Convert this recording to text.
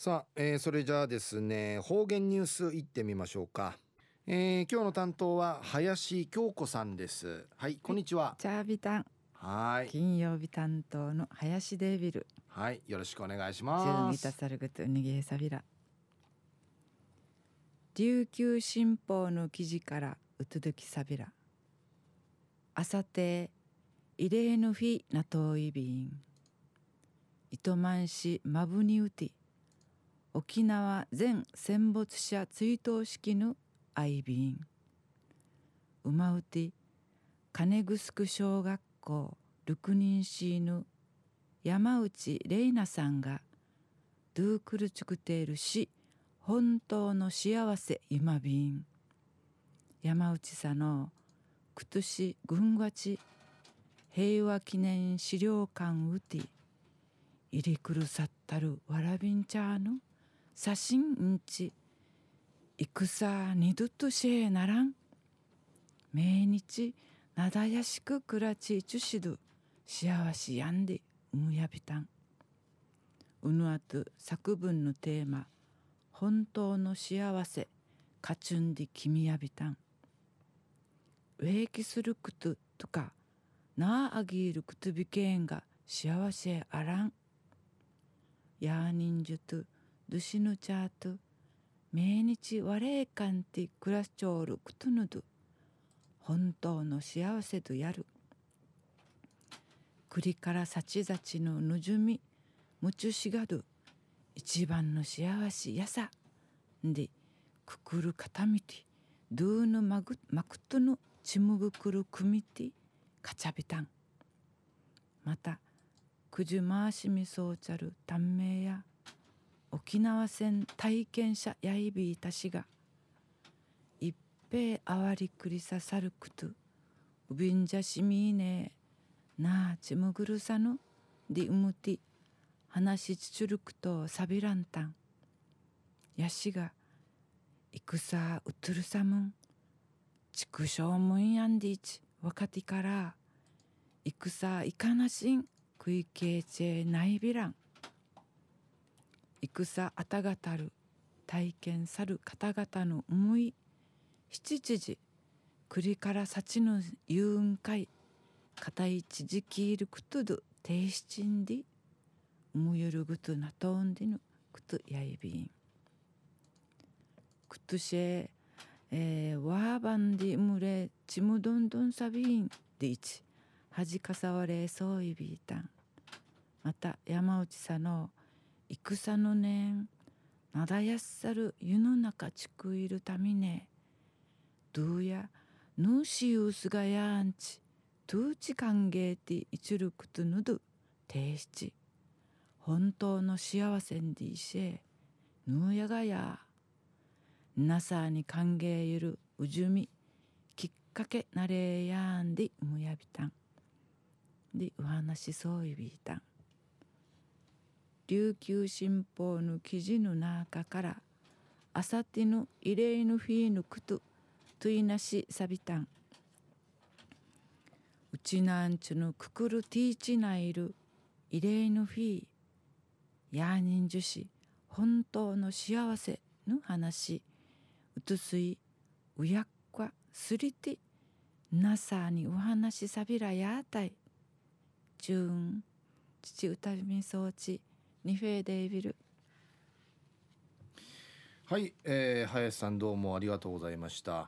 さあ、えー、それじゃあですね方言ニュースいってみましょうか、えー、今日の担当は林京子さんです。はいこんにちは。チャービタン。はい。金曜日担当の林デービル。はいよろしくお願いします。琉球新報の記事からうつどきサビラあさて異例のフィナトイビン糸満市マブニウティ沖縄全戦没者追悼式のアイビンウマウティ金城小学校六人シーヌ山内玲奈さんがドゥークルチュクテールし本当の幸せ今便。山内さんのくとし軍がち平和記念資料館うて入りくるさったるわらびんちゃーの写真んち。戦二度としえならん。命日なだやしくくらちちゅしど。幸しやんでうむやびたん。うぬあと作文のテーマ。本当の幸せ。かちゅんで君やびたん。ウェイキすること。とか。なああぎるくとびけんが。幸せあらん。やーにんじゅと。どしぬちゃーと命日われいかんて暮らしちょうるくとぬど本当の幸せとやる栗から幸ざちのぬじゅみむちゅしがど一番の幸せやさでくくるかたみてどうぬまぐまくとぬちむぐくるくみてかちゃびたんまたくじゅ回しみそうちゃる短命や沖縄戦体験者やいびいたしが一平あわりくりささるくとうびんじゃしみいね。えなあちむぐるさぬ。でうむて話ちちるくとさびらんたん。やしが戦うとるさむん。畜生むんやんでいち。若手から戦いかなしん。食いけいちえないびらん。戦あたがたる体験さる方々の思い七時栗から幸の遊雲会片一時きいることど停止ちんで思いゆるぐとなとんでぬことやいびんくとしええー、わーばんでむれちむどんどんさびんでいちはじかさわれそういびいたん。また山内さの戦の年なだやっさる湯の中ちくいるたみねどうやぬしゆうすがやんちとうち歓迎ていちるくとぬどていしち本当の幸せんでいしえぬやがやなさに歓迎ゆるうじゅみきっかけなれやんでむやびたん。でお話そういびいたん。琉球新報の記事の中からあさっての異例のフィーのくとといなしさびたん。うちなんちゅのくくるティーチないる異例のフィーやーにんじゅし本当の幸せの話。うとすいうやっかすりてなさにお話さびらやあたい。じゅん父歌みそうちニフェーデイビル。はい、えー、林さんどうもありがとうございました。